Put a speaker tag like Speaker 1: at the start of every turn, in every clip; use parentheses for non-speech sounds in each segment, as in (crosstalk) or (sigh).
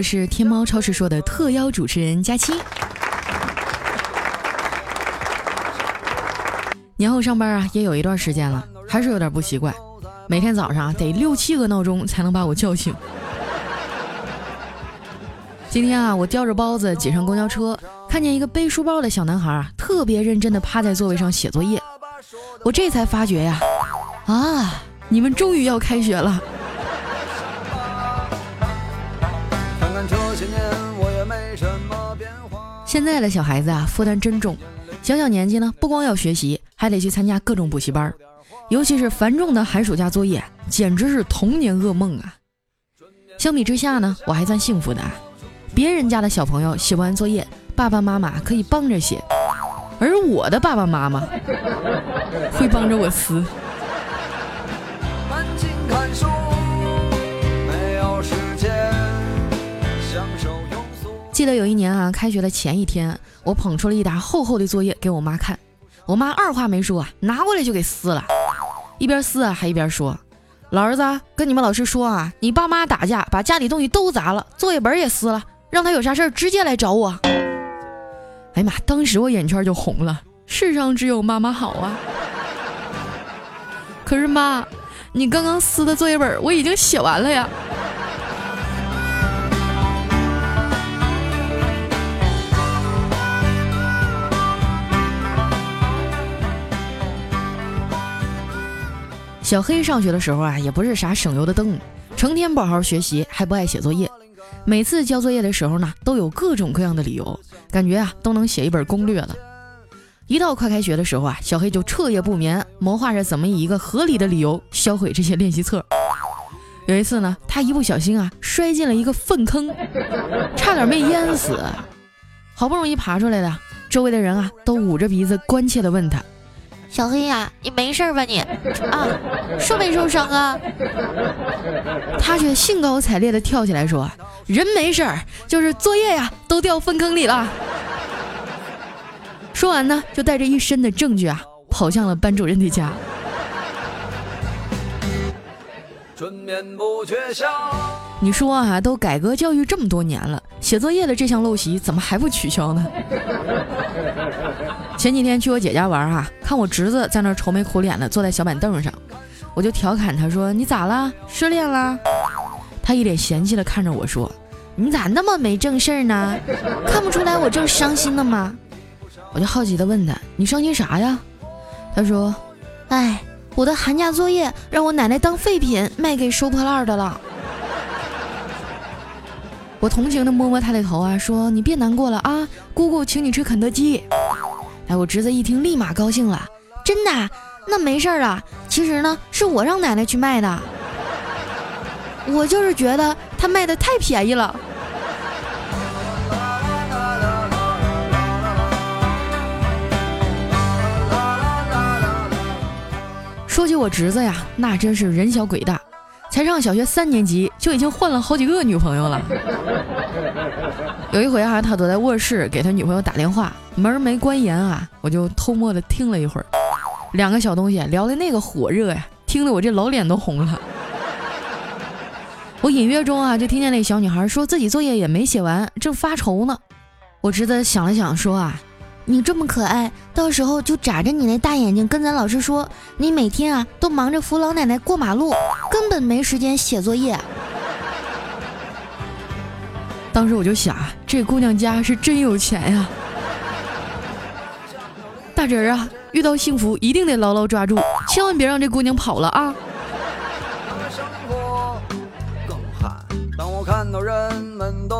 Speaker 1: 我是天猫超市说的特邀主持人佳期。年后上班啊，也有一段时间了，还是有点不习惯。每天早上得六七个闹钟才能把我叫醒。今天啊，我叼着包子挤上公交车，看见一个背书包的小男孩啊，特别认真的趴在座位上写作业。我这才发觉呀，啊，你们终于要开学了。现在的小孩子啊，负担真重，小小年纪呢，不光要学习，还得去参加各种补习班，尤其是繁重的寒暑假作业，简直是童年噩梦啊。相比之下呢，我还算幸福的。别人家的小朋友写不完作业，爸爸妈妈可以帮着写，而我的爸爸妈妈会帮着我撕。记得有一年啊，开学的前一天，我捧出了一沓厚厚的作业给我妈看，我妈二话没说啊，拿过来就给撕了，一边撕啊还一边说：“老儿子，跟你们老师说啊，你爸妈打架把家里东西都砸了，作业本也撕了。”让他有啥事儿直接来找我。哎呀妈！当时我眼圈就红了。世上只有妈妈好啊。(laughs) 可是妈，你刚刚撕的作业本我已经写完了呀。小黑上学的时候啊，也不是啥省油的灯，成天不好好学习，还不爱写作业。每次交作业的时候呢，都有各种各样的理由，感觉啊都能写一本攻略了。一到快开学的时候啊，小黑就彻夜不眠，谋划着怎么以一个合理的理由销毁这些练习册。有一次呢，他一不小心啊，摔进了一个粪坑，差点没淹死。好不容易爬出来的，周围的人啊都捂着鼻子关切地问他。
Speaker 2: 小黑呀，你没事吧你？啊，受没受伤啊？
Speaker 1: 他却兴高采烈地跳起来说：“人没事儿，就是作业呀都掉粪坑里了。”说完呢，就带着一身的证据啊，跑向了班主任的家。你说啊，都改革教育这么多年了，写作业的这项陋习怎么还不取消呢？前几天去我姐家玩啊，看我侄子在那愁眉苦脸的坐在小板凳上，我就调侃他说：“你咋了？失恋了？”他一脸嫌弃的看着我说：“你咋那么没正事儿呢？看不出来我正伤心呢吗？”我就好奇的问他：“你伤心啥呀？”他说：“哎。”我的寒假作业让我奶奶当废品卖给收破烂的了。我同情的摸摸他的头啊，说：“你别难过了啊，姑姑请你吃肯德基。”哎，我侄子一听立马高兴了，真的？那没事儿啊。其实呢，是我让奶奶去卖的。我就是觉得他卖的太便宜了。说起我侄子呀，那真是人小鬼大，才上小学三年级就已经换了好几个女朋友了。有一回啊，他躲在卧室给他女朋友打电话，门没关严啊，我就偷摸的听了一会儿，两个小东西聊的那个火热呀，听得我这老脸都红了。我隐约中啊，就听见那小女孩说自己作业也没写完，正发愁呢。我侄子想了想说啊。你这么可爱，到时候就眨着你那大眼睛跟咱老师说，你每天啊都忙着扶老奶奶过马路，根本没时间写作业。当时我就想，这姑娘家是真有钱呀！大侄儿啊，遇到幸福一定得牢牢抓住，千万别让这姑娘跑了啊！当我看到人们都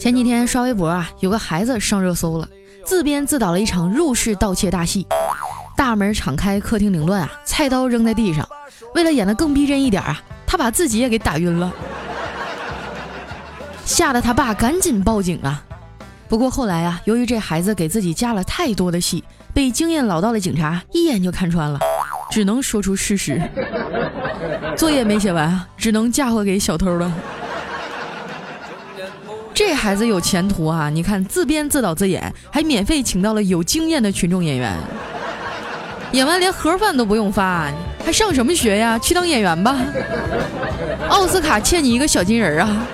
Speaker 1: 前几天刷微博啊，有个孩子上热搜了，自编自导了一场入室盗窃大戏，大门敞开，客厅凌乱啊，菜刀扔在地上。为了演得更逼真一点啊，他把自己也给打晕了，(laughs) 吓得他爸赶紧报警啊。不过后来啊，由于这孩子给自己加了太多的戏，被经验老道的警察一眼就看穿了，只能说出事实，作业没写完啊，只能嫁祸给小偷了。这孩子有前途啊！你看，自编自导自演，还免费请到了有经验的群众演员。
Speaker 3: 演完连盒饭都不用发，还上什么学呀？去当演员吧。奥斯卡欠你一个小金人啊。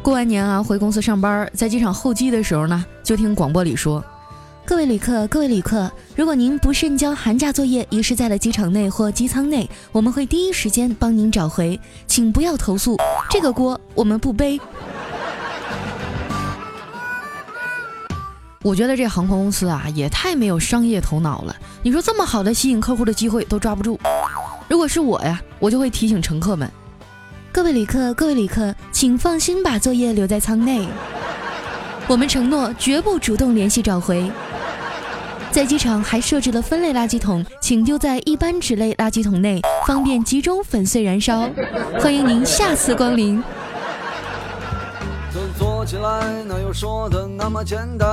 Speaker 3: 过完年啊，回公司上班，在机场候机的时候呢，就听广播里说：“
Speaker 1: 各位旅客，各位旅客，如果您不慎将寒假作业遗失在了机场内或机舱内，我们会第一时间帮您找回，请不要投诉，这个锅我们不背。”
Speaker 3: 我觉得这航空公司啊，也太没有商业头脑了。你说这么好的吸引客户的机会都抓不住，如果是我呀，我就会提醒乘客们。
Speaker 1: 各位旅客，各位旅客，请放心把作业留在舱内。我们承诺绝不主动联系找回。在机场还设置了分类垃圾桶，请丢在一般纸类垃圾桶内，方便集中粉碎燃烧。欢迎您下次光临。做起来哪有说的那么简单？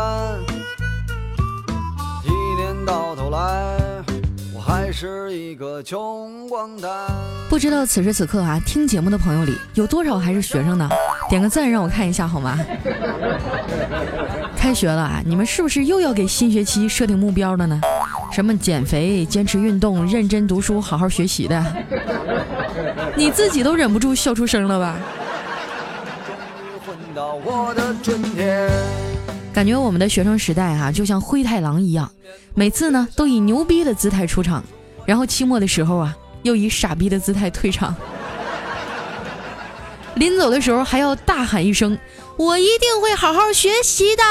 Speaker 1: 一年到头来。还是一个穷光蛋。不知道此时此刻啊，听节目的朋友里有多少还是学生呢？点个赞让我看一下好吗？开学了啊，你们是不是又要给新学期设定目标了呢？什么减肥、坚持运动、认真读书、好好学习的，你自己都忍不住笑出声了吧？感觉我们的学生时代哈，就像灰太狼一样，每次呢都以牛逼的姿态出场，然后期末的时候啊，又以傻逼的姿态退场。临走的时候还要大喊一声：“我一定会好好学习的。”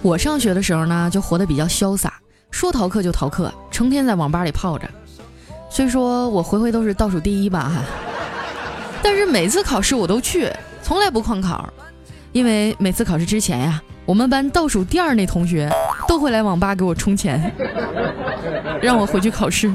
Speaker 1: 我上学的时候呢，就活得比较潇洒，说逃课就逃课，成天在网吧里泡着。虽说我回回都是倒数第一吧，哈 (laughs) 但是每次考试我都去，从来不旷考，因为每次考试之前呀，我们班倒数第二那同学都会来网吧给我充钱，让我回去考试。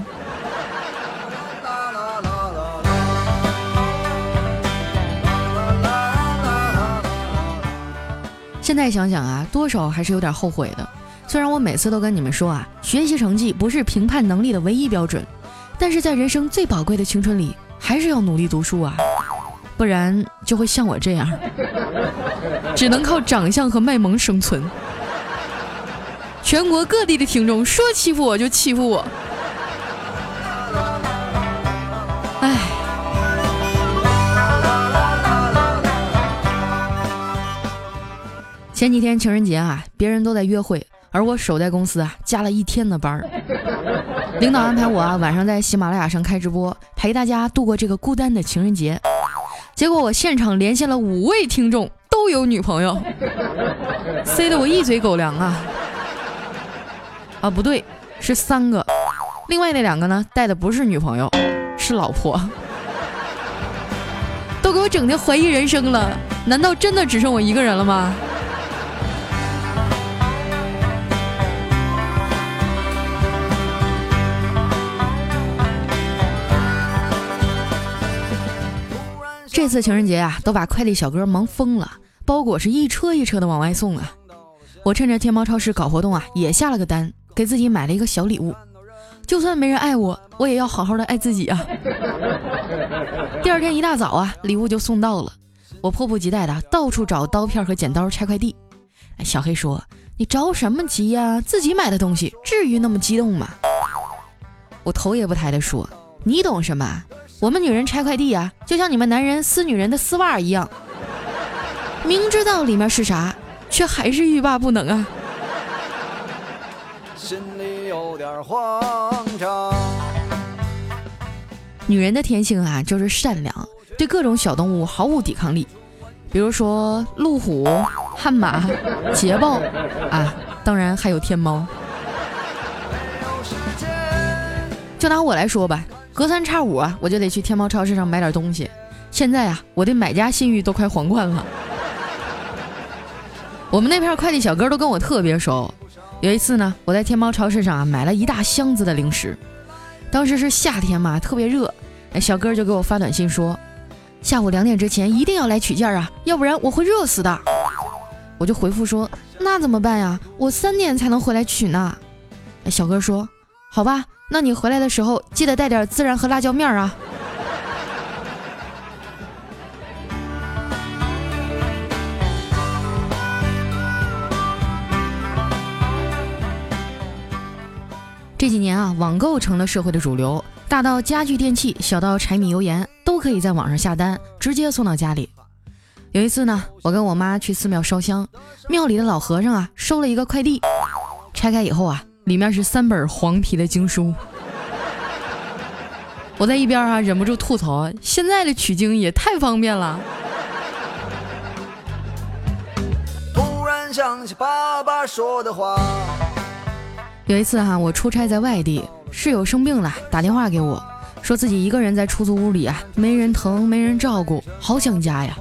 Speaker 1: 现在想想啊，多少还是有点后悔的。虽然我每次都跟你们说啊，学习成绩不是评判能力的唯一标准。但是在人生最宝贵的青春里，还是要努力读书啊，不然就会像我这样，只能靠长相和卖萌生存。全国各地的听众说欺负我就欺负我，哎。前几天情人节啊，别人都在约会。而我守在公司啊，加了一天的班儿。领导安排我啊，晚上在喜马拉雅上开直播，陪大家度过这个孤单的情人节。结果我现场连线了五位听众，都有女朋友，塞得我一嘴狗粮啊！啊，不对，是三个，另外那两个呢，带的不是女朋友，是老婆，都给我整的怀疑人生了。难道真的只剩我一个人了吗？这次情人节啊，都把快递小哥忙疯了，包裹是一车一车的往外送啊。我趁着天猫超市搞活动啊，也下了个单，给自己买了一个小礼物。就算没人爱我，我也要好好的爱自己啊。(laughs) 第二天一大早啊，礼物就送到了，我迫不及待的到处找刀片和剪刀拆快递。小黑说：“你着什么急呀？自己买的东西，至于那么激动吗？”我头也不抬的说：“你懂什么？”我们女人拆快递啊，就像你们男人撕女人的丝袜一样，明知道里面是啥，却还是欲罢不能啊。心里有点慌张。女人的天性啊，就是善良，对各种小动物毫无抵抗力，比如说路虎、悍马、捷豹啊，当然还有天猫。就拿我来说吧。隔三差五啊，我就得去天猫超市上买点东西。现在啊，我的买家信誉都快皇冠了。我们那片快递小哥都跟我特别熟。有一次呢，我在天猫超市上啊买了一大箱子的零食。当时是夏天嘛，特别热。哎，小哥就给我发短信说，下午两点之前一定要来取件啊，要不然我会热死的。我就回复说，那怎么办呀？我三点才能回来取呢。哎，小哥说。好吧，那你回来的时候记得带点孜然和辣椒面啊。这几年啊，网购成了社会的主流，大到家具电器，小到柴米油盐，都可以在网上下单，直接送到家里。有一次呢，我跟我妈去寺庙烧香，庙里的老和尚啊收了一个快递，拆开以后啊，里面是三本黄皮的经书。我在一边啊忍不住吐槽，现在的取经也太方便了。突然想起爸爸说的话。有一次哈，我出差在外地，室友生病了，打电话给我，说自己一个人在出租屋里啊，没人疼，没人照顾，好想家呀。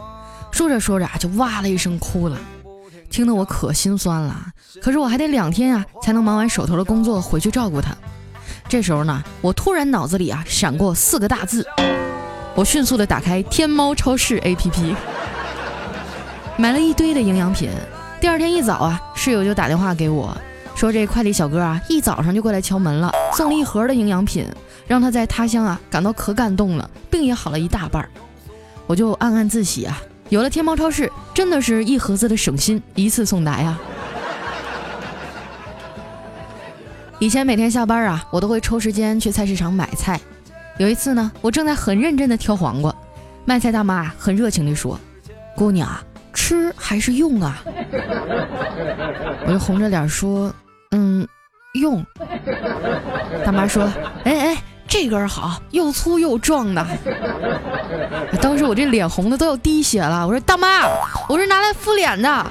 Speaker 1: 说着说着就哇了一声哭了，听得我可心酸了。可是我还得两天啊才能忙完手头的工作回去照顾他。这时候呢，我突然脑子里啊闪过四个大字，我迅速的打开天猫超市 APP，买了一堆的营养品。第二天一早啊，室友就打电话给我，说这快递小哥啊一早上就过来敲门了，送了一盒的营养品，让他在他乡啊感到可感动了，病也好了一大半。我就暗暗自喜啊。有了天猫超市，真的是一盒子的省心，一次送达呀！以前每天下班啊，我都会抽时间去菜市场买菜。有一次呢，我正在很认真的挑黄瓜，卖菜大妈很热情地说：“姑娘，吃还是用啊？” (laughs) 我就红着脸说：“嗯，用。”大妈说：“哎哎。”这根好，又粗又壮的。当时我这脸红的都要滴血了。我说大妈，我是拿来敷脸的。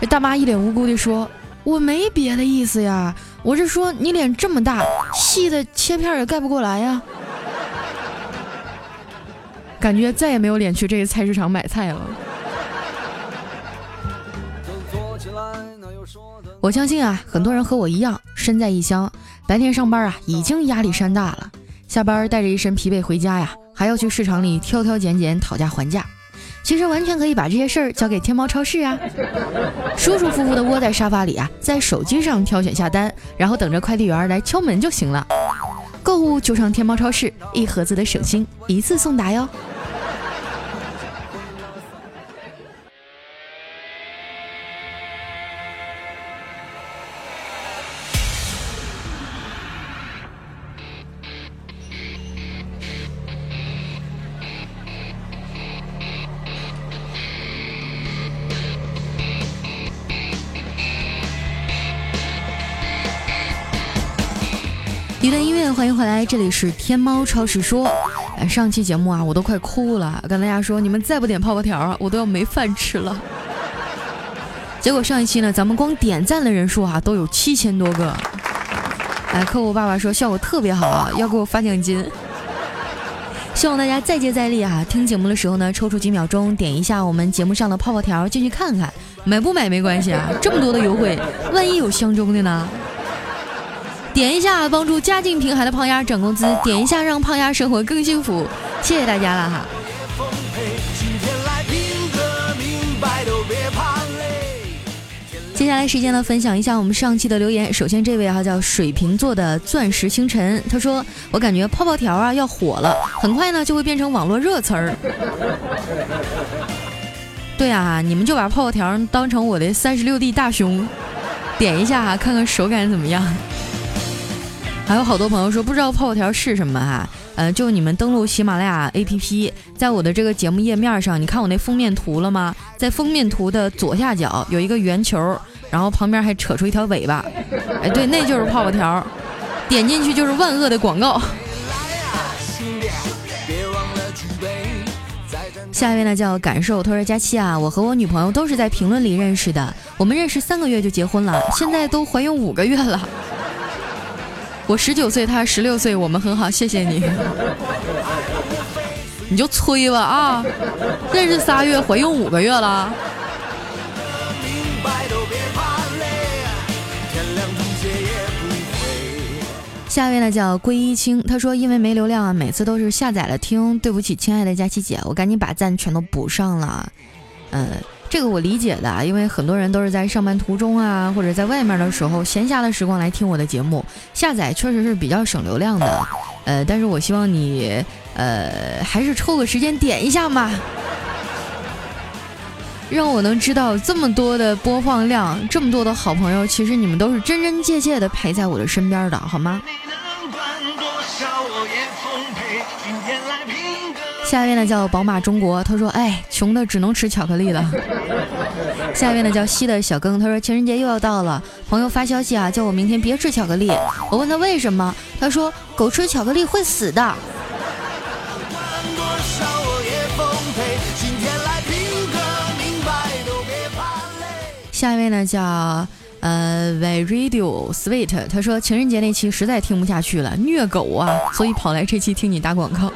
Speaker 1: 这大妈一脸无辜地说：“我没别的意思呀，我是说你脸这么大，细的切片也盖不过来呀。”感觉再也没有脸去这个菜市场买菜了。我相信啊，很多人和我一样，身在异乡。白天上班啊，已经压力山大了，下班带着一身疲惫回家呀，还要去市场里挑挑拣拣、讨价还价。其实完全可以把这些事儿交给天猫超市啊，舒舒服服的窝在沙发里啊，在手机上挑选下单，然后等着快递员来敲门就行了。购物就上天猫超市，一盒子的省心，一次送达哟。回来，这里是天猫超市说。哎，上期节目啊，我都快哭了，跟大家说，你们再不点泡泡条啊，我都要没饭吃了。(laughs) 结果上一期呢，咱们光点赞的人数啊，都有七千多个。哎，客户爸爸说效果特别好啊，要给我发奖金。(laughs) 希望大家再接再厉啊！听节目的时候呢，抽出几秒钟点一下我们节目上的泡泡条进去看看，买不买没关系啊，这么多的优惠，万一有相中的呢？点一下帮助家境贫寒的胖丫涨工资，点一下让胖丫生活更幸福，谢谢大家了哈。接下来时间呢，分享一下我们上期的留言。首先这位哈叫水瓶座的钻石星辰，他说我感觉泡泡条啊要火了，很快呢就会变成网络热词儿。对啊，你们就把泡泡条当成我的三十六 D 大胸，点一下哈，看看手感怎么样。还有好多朋友说不知道泡泡条是什么哈，呃，就你们登录喜马拉雅 APP，在我的这个节目页面上，你看我那封面图了吗？在封面图的左下角有一个圆球，然后旁边还扯出一条尾巴，哎，对，那就是泡泡条，点进去就是万恶的广告。下一位呢叫感受，他说佳期啊，我和我女朋友都是在评论里认识的，我们认识三个月就结婚了，现在都怀孕五个月了。我十九岁，他十六岁，我们很好，谢谢你。(laughs) 你就催吧啊！认识仨月，怀孕五个月了。下一位呢叫归一清，他说因为没流量啊，每次都是下载了听，对不起，亲爱的佳琪姐，我赶紧把赞全都补上了。呃，这个我理解的，因为很多人都是在上班途中啊，或者在外面的时候闲暇的时光来听我的节目，下载确实是比较省流量的。呃，但是我希望你，呃，还是抽个时间点一下嘛，(laughs) 让我能知道这么多的播放量，这么多的好朋友，其实你们都是真真切切的陪在我的身边的，好吗？下一位呢叫宝马中国，他说：“哎，穷的只能吃巧克力了。(laughs) ”下一位呢叫西的小更，他说：“情人节又要到了，朋友发消息啊，叫我明天别吃巧克力。我问他为什么，他说狗吃巧克力会死的。”下一位呢叫呃 Radio Sweet，他说情人节那期实在听不下去了，虐狗啊，所以跑来这期听你打广告。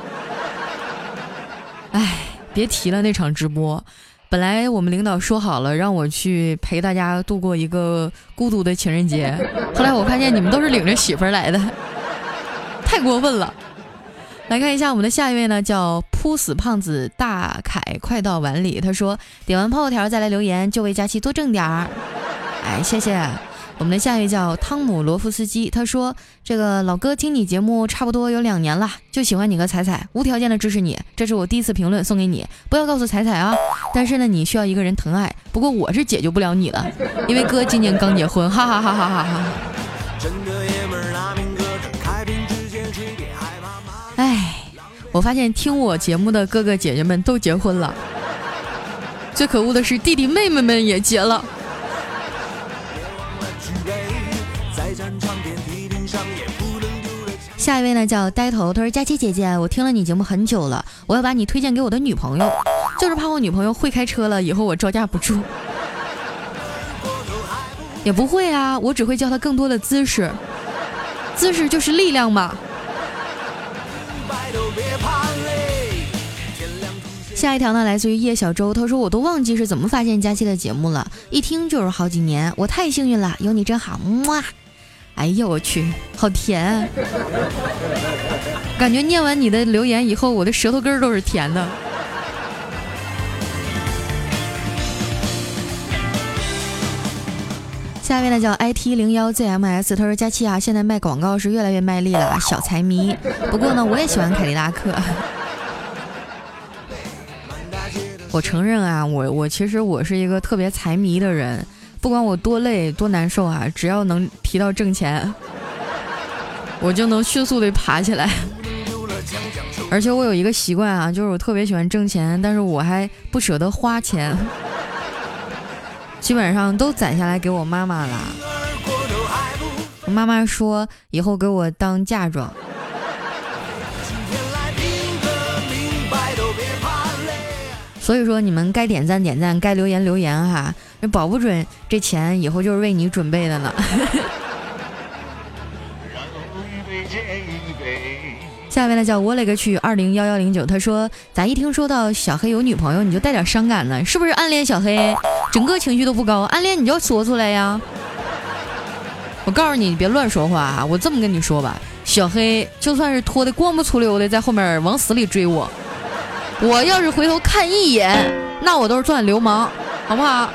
Speaker 1: 哎，别提了那场直播，本来我们领导说好了让我去陪大家度过一个孤独的情人节，(laughs) 后来我发现你们都是领着媳妇儿来的，(laughs) 太过分了。来看一下我们的下一位呢，叫扑死胖子大凯，快到碗里。他说点完泡泡条再来留言，就为佳期多挣点儿。哎，谢谢。我们的下一位叫汤姆罗夫斯基，他说：“这个老哥听你节目差不多有两年了，就喜欢你和彩彩，无条件的支持你。这是我第一次评论，送给你，不要告诉彩彩啊。但是呢，你需要一个人疼爱，不过我是解决不了你了，因为哥今年刚结婚，哈哈哈哈哈哈。”哎，我发现听我节目的哥哥姐姐们都结婚了，最可恶的是弟弟妹妹们也结了。下一位呢叫呆头，他说：“佳琪姐姐，我听了你节目很久了，我要把你推荐给我的女朋友，就是怕我女朋友会开车了，以后我招架不住。(laughs) 也不会啊，我只会教她更多的姿势，姿势就是力量嘛。”下一条呢来自于叶小周，他说：“我都忘记是怎么发现佳期的节目了，一听就是好几年，我太幸运了，有你真好，哇。”哎呀，我去，好甜！感觉念完你的留言以后，我的舌头根儿都是甜的。下面呢叫 IT 零幺 ZMS，他说：“佳期啊，现在卖广告是越来越卖力了，小财迷。不过呢，我也喜欢凯迪拉克。(laughs) 我承认啊，我我其实我是一个特别财迷的人。”不管我多累多难受啊，只要能提到挣钱，(laughs) 我就能迅速的爬起来。而且我有一个习惯啊，就是我特别喜欢挣钱，但是我还不舍得花钱，基本上都攒下来给我妈妈了。我妈妈说以后给我当嫁妆。所以说你们该点赞点赞，该留言留言哈。保不准这钱以后就是为你准备的呢。(laughs) 下面呢叫我勒个去二零幺幺零九，他说咋一听说到小黑有女朋友你就带点伤感呢？是不是暗恋小黑？整个情绪都不高，暗恋你就说出来呀！我告诉你，你别乱说话啊！我这么跟你说吧，小黑就算是拖的光不粗溜的在后面往死里追我，我要是回头看一眼，那我都是算流氓，好不好？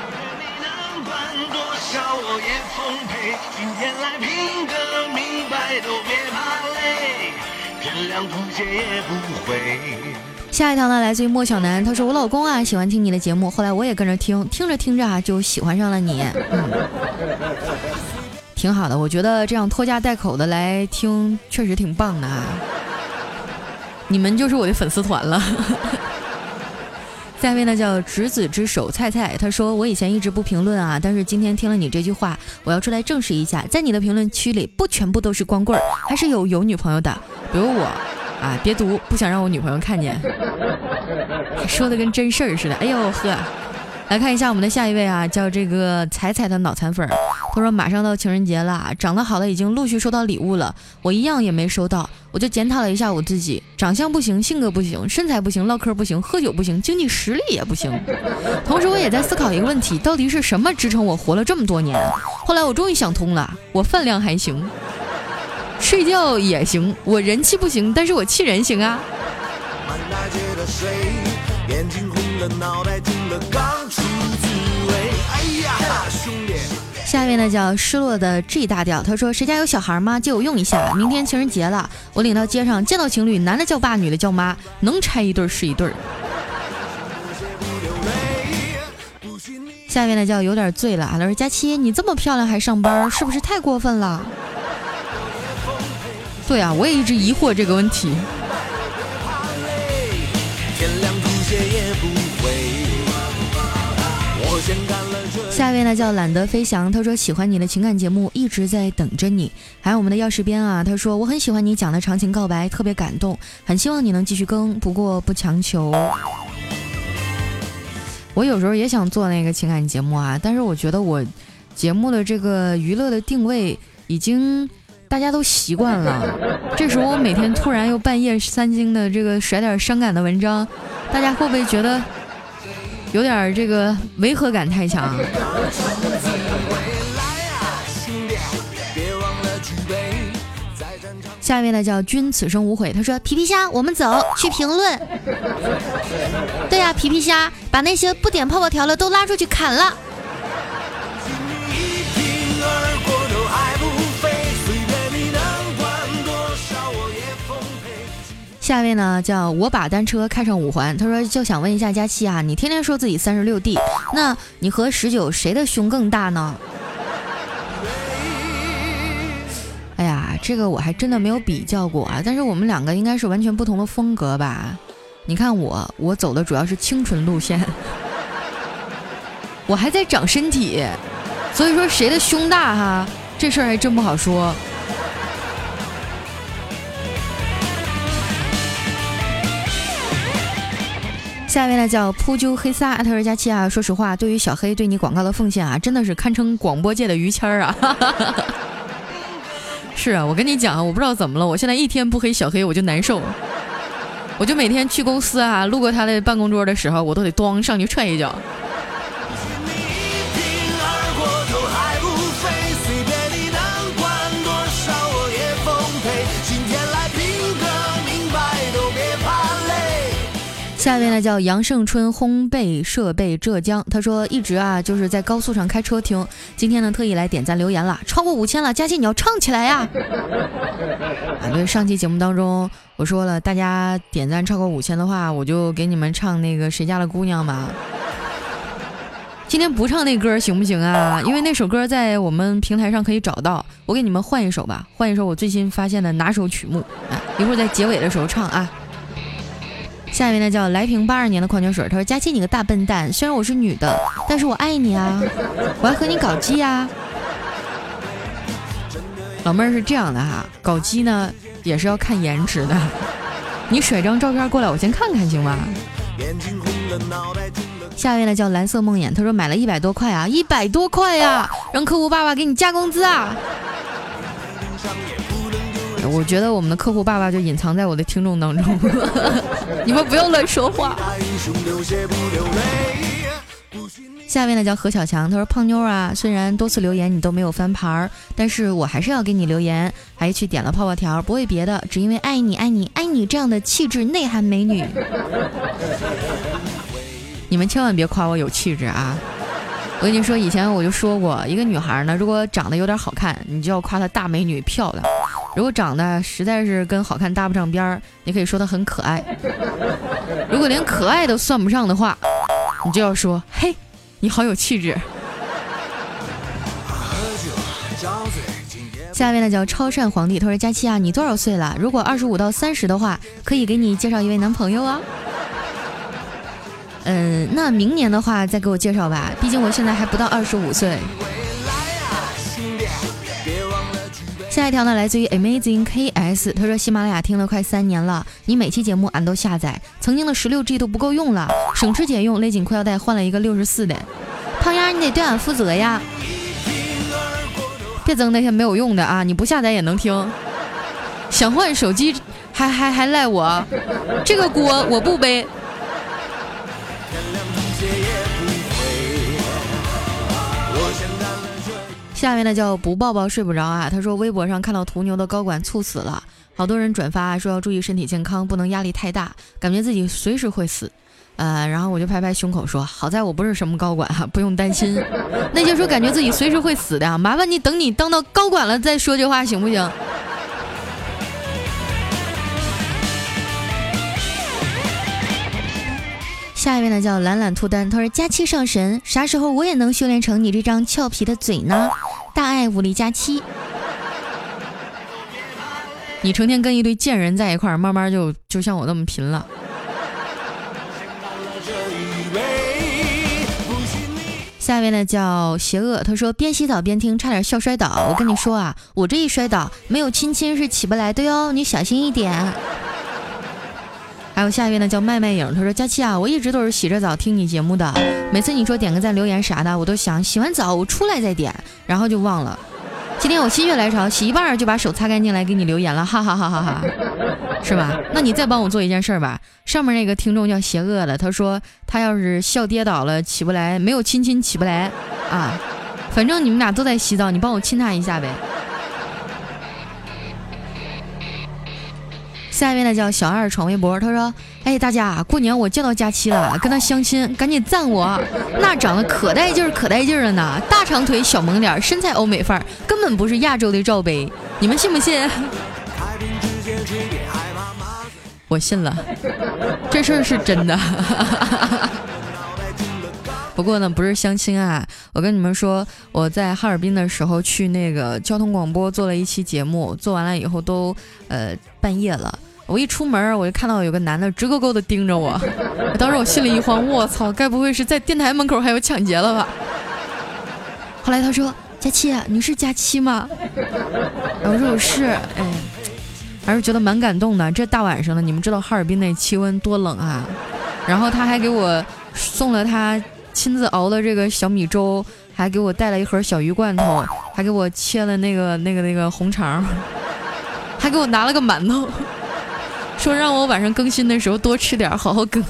Speaker 1: 下一条呢，来自于莫小南，他说我老公啊喜欢听你的节目，后来我也跟着听，听着听着啊就喜欢上了你，嗯，挺好的，我觉得这样拖家带口的来听确实挺棒的啊，你们就是我的粉丝团了。下一位呢叫执子之手菜菜，他说我以前一直不评论啊，但是今天听了你这句话，我要出来证实一下，在你的评论区里不全部都是光棍儿，还是有有女朋友的，比如我，啊别读，不想让我女朋友看见，说的跟真事儿似的，哎呦呵。来看一下我们的下一位啊，叫这个彩彩的脑残粉儿。他说马上到情人节了，长得好的已经陆续收到礼物了，我一样也没收到。我就检讨了一下我自己，长相不行，性格不行，身材不行，唠嗑不行，喝酒不行，经济实力也不行。同时我也在思考一个问题，到底是什么支撑我活了这么多年？后来我终于想通了，我饭量还行，睡觉也行，我人气不行，但是我气人行啊。眼睛红了，脑袋了，刚出自下一位呢叫失落的 G 大调，他说谁家有小孩吗？借我用一下，明天情人节了，我领到街上见到情侣，男的叫爸，女的叫妈，能拆一对是一对。下面呢叫有点醉了，他说佳期你这么漂亮还上班，是不是太过分了？对啊，我也一直疑惑这个问题。天亮不也不会下一位呢叫懒得飞翔，他说喜欢你的情感节目，一直在等着你。还有我们的钥匙边啊，他说我很喜欢你讲的长情告白，特别感动，很希望你能继续更，不过不强求。我有时候也想做那个情感节目啊，但是我觉得我节目的这个娱乐的定位已经大家都习惯了。(laughs) 这时候我每天突然又半夜三更的这个甩点伤感的文章，大家会不会觉得？有点这个违和感太强。下一位呢叫君此生无悔，他说皮皮虾，我们走去评论。(laughs) 对呀，皮皮虾，把那些不点泡泡条的都拉出去砍了。下一位呢，叫我把单车开上五环。他说就想问一下佳期啊，你天天说自己三十六 D，那你和十九谁的胸更大呢？(laughs) 哎呀，这个我还真的没有比较过啊。但是我们两个应该是完全不同的风格吧？你看我，我走的主要是清纯路线，(laughs) 我还在长身体，所以说谁的胸大哈，这事儿还真不好说。下一位呢叫扑啾黑撒，他说佳期啊，说实话，对于小黑对你广告的奉献啊，真的是堪称广播界的于谦儿啊。(laughs) 是啊，我跟你讲，我不知道怎么了，我现在一天不黑小黑我就难受，我就每天去公司啊，路过他的办公桌的时候，我都得咣上去踹一脚。下一位呢叫杨胜春烘焙设备浙江，他说一直啊就是在高速上开车听，今天呢特意来点赞留言了，超过五千了，佳琪你要唱起来呀！(laughs) 啊，对，上期节目当中我说了，大家点赞超过五千的话，我就给你们唱那个谁家的姑娘嘛。今天不唱那歌行不行啊？因为那首歌在我们平台上可以找到，我给你们换一首吧，换一首我最新发现的拿手曲目，啊，一会儿在结尾的时候唱啊。下一位呢叫来瓶八二年的矿泉水，他说：“佳期你个大笨蛋，虽然我是女的，但是我爱你啊，(laughs) 我要和你搞基啊。”老妹儿是这样的哈，搞基呢也是要看颜值的，你甩张照片过来，我先看看行吗？下一位呢叫蓝色梦魇，他说买了一百多块啊，一百多块呀，让客户爸爸给你加工资啊。我觉得我们的客户爸爸就隐藏在我的听众当中，(laughs) 你们不要乱说话。下面呢叫何小强，他说胖妞啊，虽然多次留言你都没有翻牌儿，但是我还是要给你留言，还去点了泡泡条，不为别的，只因为爱你爱你爱你这样的气质内涵美女。你们千万别夸我有气质啊！我跟你说，以前我就说过，一个女孩呢，如果长得有点好看，你就要夸她大美女漂亮。如果长得实在是跟好看搭不上边儿，你可以说他很可爱。(laughs) 如果连可爱都算不上的话，你就要说：嘿，你好有气质。下一位呢叫超善皇帝，他说：佳期啊，你多少岁了？如果二十五到三十的话，可以给你介绍一位男朋友啊。嗯，(laughs) 那明年的话再给我介绍吧，毕竟我现在还不到二十五岁。下一条呢，来自于 Amazing KS，他说喜马拉雅听了快三年了，你每期节目俺都下载，曾经的十六 G 都不够用了，省吃俭用勒紧裤腰带换了一个六十四的，胖丫你得对俺负责呀，别整那些没有用的啊，你不下载也能听，想换手机还还还赖我，这个锅我不背。下面呢叫不抱抱睡不着啊，他说微博上看到途牛的高管猝死了，好多人转发说要注意身体健康，不能压力太大，感觉自己随时会死。呃，然后我就拍拍胸口说：“好在我不是什么高管哈，(laughs) 不用担心。那些说感觉自己随时会死的，麻烦你等你当到高管了再说这话，行不行？”
Speaker 2: 下一位呢叫懒懒兔丹，他说：“佳期上神，啥时候我也能修炼成你这张俏皮的嘴呢？”大爱武力佳期，(laughs)
Speaker 1: 你成天跟一堆贱人在一块儿，慢慢就就像我那么贫了。(laughs)
Speaker 2: 下一位呢叫邪恶，他说边洗澡边听，差点笑摔倒。我跟你说啊，我这一摔倒，没有亲亲是起不来的哟，你小心一点。
Speaker 1: 还有下一位呢叫麦麦影，他说佳期啊，我一直都是洗着澡听你节目的，每次你说点个赞、留言啥的，我都想洗完澡我出来再点，然后就忘了。今天我心血来潮，洗一半就把手擦干净来给你留言了，哈哈哈哈哈，是吧？那你再帮我做一件事儿吧。上面那个听众叫邪恶的，他说他要是笑跌倒了起不来，没有亲亲起不来啊。反正你们俩都在洗澡，你帮我亲他一下呗。下一位呢叫小二闯微博，他说：“哎，大家过年我见到佳期了，跟他相亲，赶紧赞我，那长得可带劲儿，可带劲儿了呢，大长腿，小萌脸，身材欧美范儿，根本不是亚洲的罩杯，你们信不信？”我信了，这事儿是真的。(laughs) 不过呢，不是相亲啊，我跟你们说，我在哈尔滨的时候去那个交通广播做了一期节目，做完了以后都呃半夜了。我一出门，我就看到有个男的直勾勾的盯着我，当时我心里一慌，我操，该不会是在电台门口还有抢劫了吧？后来他说：“佳期，你是佳期吗？”我说：“我是。”哎，还是觉得蛮感动的。这大晚上的，你们知道哈尔滨那气温多冷啊？然后他还给我送了他亲自熬的这个小米粥，还给我带了一盒小鱼罐头，还给我切了那个那个那个红肠，还给我拿了个馒头。说让我晚上更新的时候多吃点，好好更。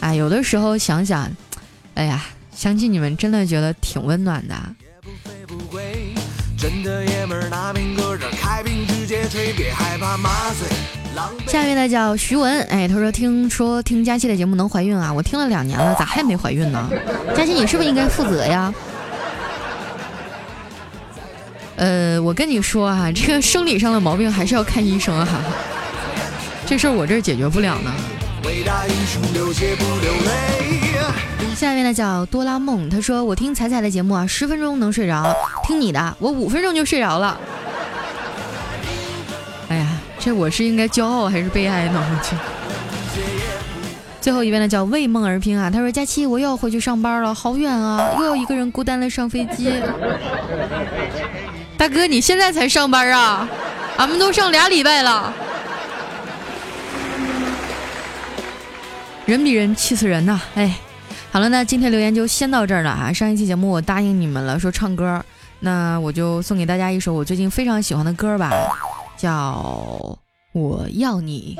Speaker 1: 哎，有的时候想想，哎呀，想起你们真的觉得挺温暖的。下一位呢叫徐文，哎，他说听说听佳期的节目能怀孕啊，我听了两年了，咋还没怀孕呢？佳期，你是不是应该负责呀？呃，我跟你说啊，这个生理上的毛病还是要看医生啊，这事儿我这儿解决不了呢。下一位呢叫多啦梦，他说我听彩彩的节目啊，十分钟能睡着，听你的我五分钟就睡着了。哎呀，这我是应该骄傲还是悲哀呢？我去。最后一位呢叫为梦而拼啊，他说佳期我又要回去上班了，好远啊，又要一个人孤单的上飞机。大哥，你现在才上班啊？俺们都上俩礼拜了。人比人气死人呐！哎，好了，那今天留言就先到这儿了啊。上一期节目我答应你们了，说唱歌，那我就送给大家一首我最近非常喜欢的歌吧，叫《我要你》。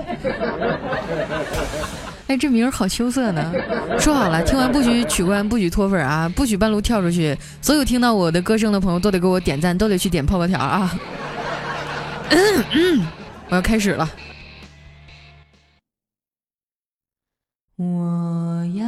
Speaker 1: 哎，这名儿好羞涩呢。(laughs) 说好了，听完不许取关，不许脱粉啊，不许半路跳出去。所有听到我的歌声的朋友都得给我点赞，都得去点泡泡条啊。嗯嗯，我要开始了。我要